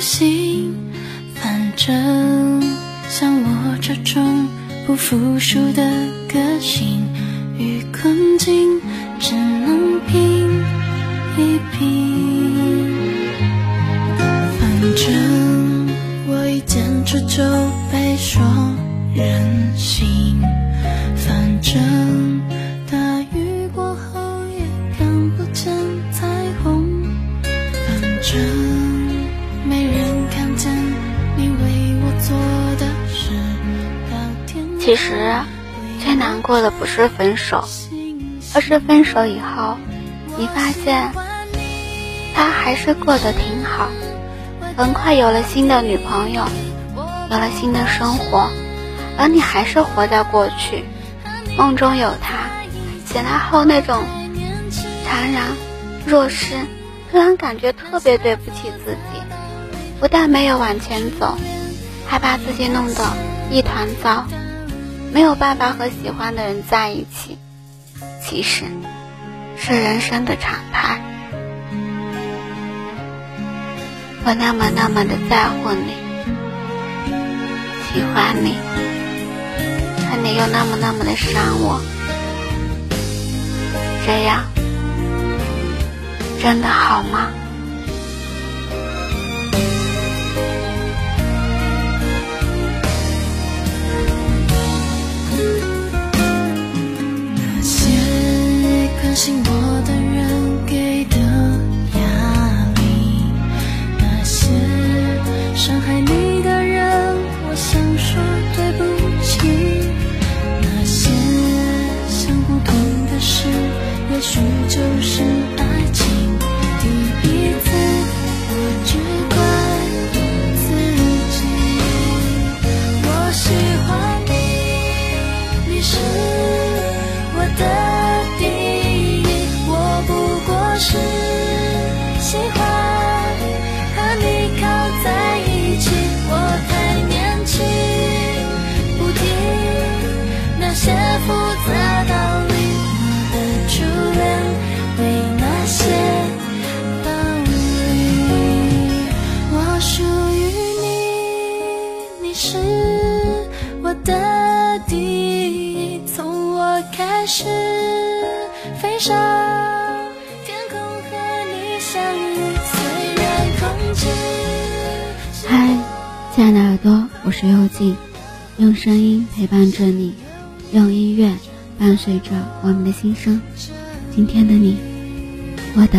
不信。反正像我这种不服输的个性与困境，只能拼一拼。反正我一坚持就被说任性。反正其实最难过的不是分手，而是分手以后，你发现他还是过得挺好，很快有了新的女朋友，有了新的生活，而你还是活在过去，梦中有他，醒来后那种怅然若失，突然感觉特别对不起自己，不但没有往前走，还把自己弄得一团糟。没有办法和喜欢的人在一起，其实是人生的常态。我那么那么的在乎你，喜欢你，可你又那么那么的伤我，这样真的好吗？你，是我的第一，从我开始飞上天空和你相遇，虽然空气嗨，亲爱的耳朵，我是幽静，用声音陪伴着你，用音乐伴随着我们的心声。今天的你，过得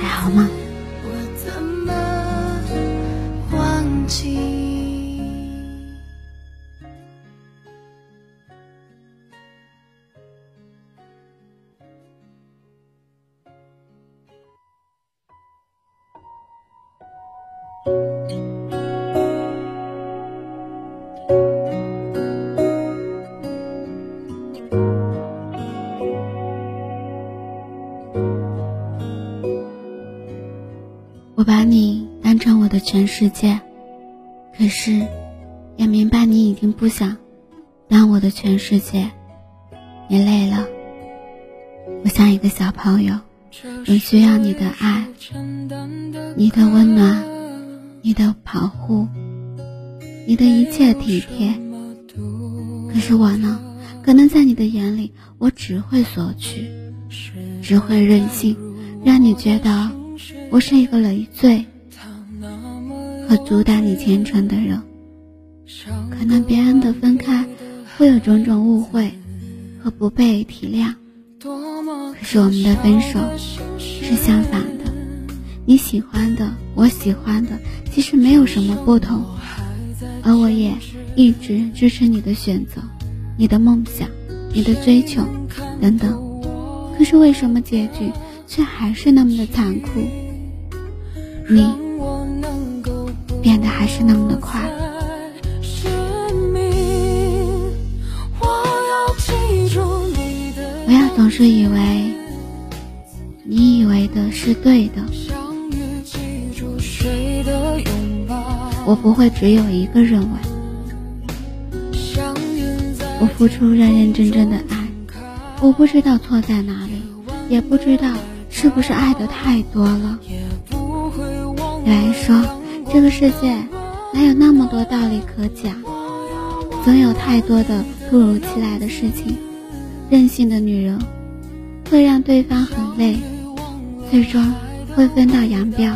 还好吗？我把你当成我的全世界，可是也明白你已经不想当我的全世界。你累了，我像一个小朋友，很需要你的爱，你的温暖，你的保护，你的一切体贴。可是我呢？可能在你的眼里，我只会索取，只会任性，让你觉得我是一个累赘和阻挡你前程的人。可能别人的分开会有种种误会和不被体谅，可是我们的分手是相反的。你喜欢的，我喜欢的，其实没有什么不同，而我也一直支持你的选择。你的梦想，你的追求，等等。可是为什么结局却还是那么的残酷？你变得还是那么的快。不要总是以为你以为的是对的，我不会只有一个认为。我付出认认真真的爱，我不知道错在哪里，也不知道是不是爱的太多了。有人说，这个世界哪有那么多道理可讲？总有太多的突如其来的事情。任性的女人会让对方很累，最终会分道扬镳。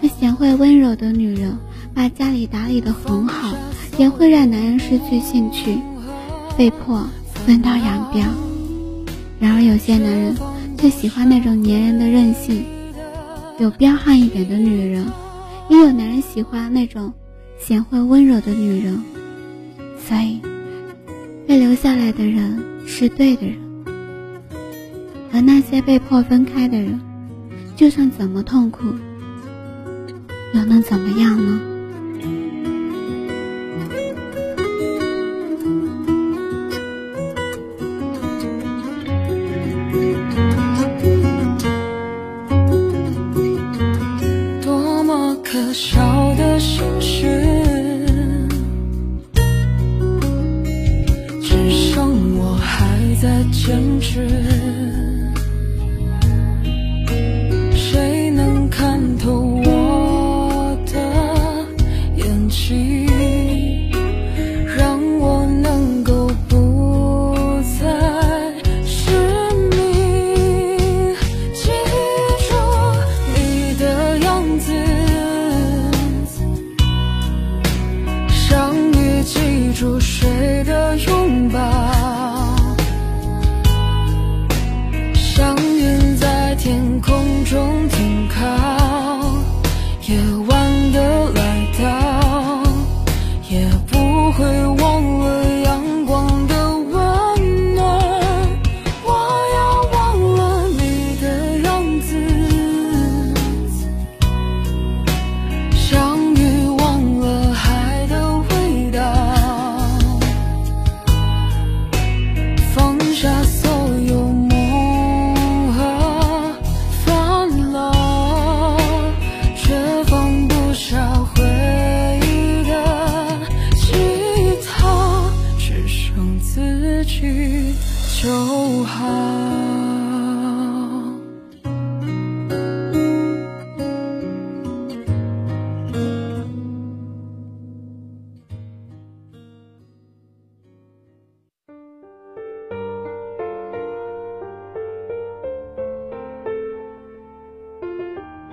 那贤惠温柔的女人把家里打理得很好，也会让男人失去兴趣，被迫分道扬镳。然而有些男人却喜欢那种粘人的任性，有彪悍一点的女人。也有男人喜欢那种贤惠温柔的女人，所以被留下来的人是对的人，而那些被迫分开的人，就算怎么痛苦，又能怎么样呢？坚持。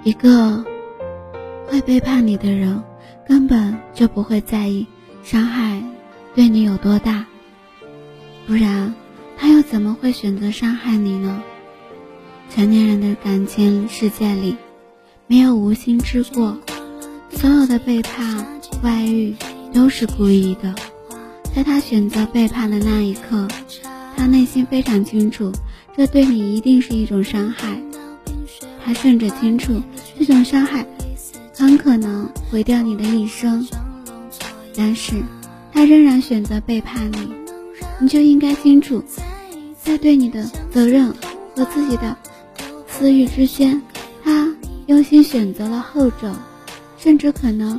一个会背叛你的人，根本就不会在意伤害对你有多大，不然他又怎么会选择伤害你呢？成年人的感情世界里，没有无心之过，所有的背叛、外遇都是故意的。在他选择背叛的那一刻，他内心非常清楚，这对你一定是一种伤害。他甚至清楚，这种伤害很可能毁掉你的一生，但是他仍然选择背叛你，你就应该清楚，在对你的责任和自己的私欲之间，他优先选择了后者，甚至可能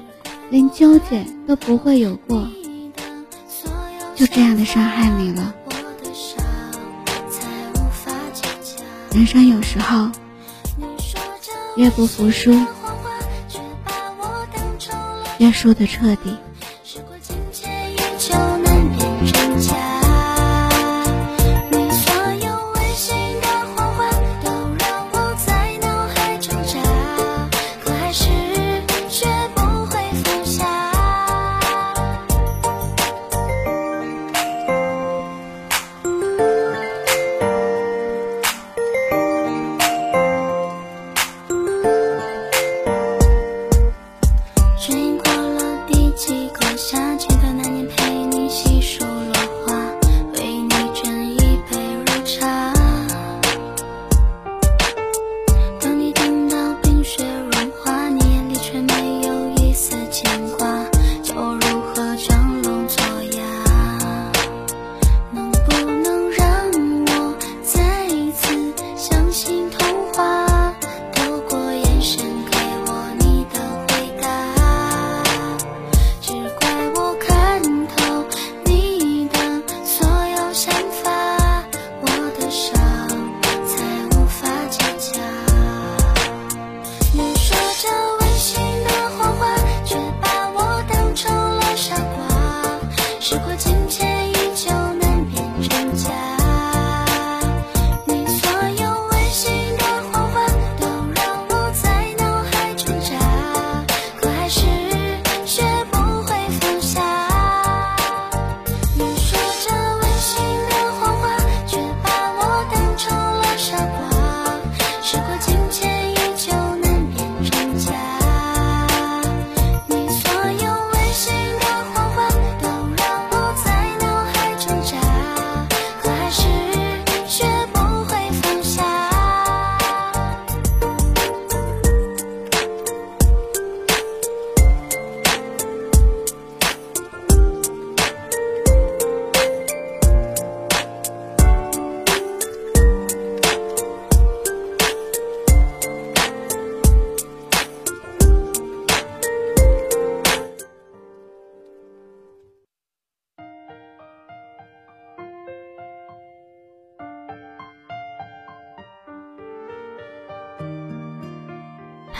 连纠结都不会有过，就这样的伤害你了。人生有时候。越不服输，越输得彻底。时过境迁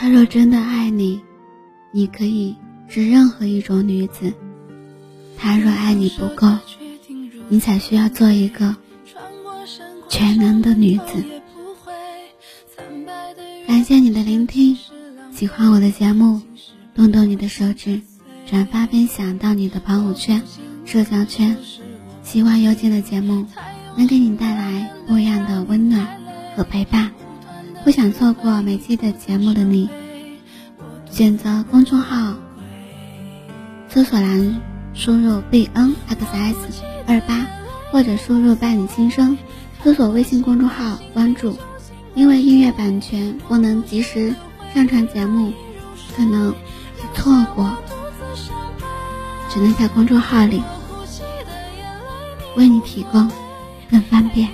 他若真的爱你，你可以是任何一种女子；他若爱你不够，你才需要做一个全能的女子。感谢你的聆听，喜欢我的节目，动动你的手指，转发分享到你的朋友圈、社交圈。希望有劲的节目能给你带来不一样的温暖和陪伴。不想错过每期的节目的你，选择公众号，搜索栏输入 b n x s 二八，或者输入伴你心声，搜索微信公众号关注。因为音乐版权不能及时上传节目，可能会错过，只能在公众号里为你提供更方便。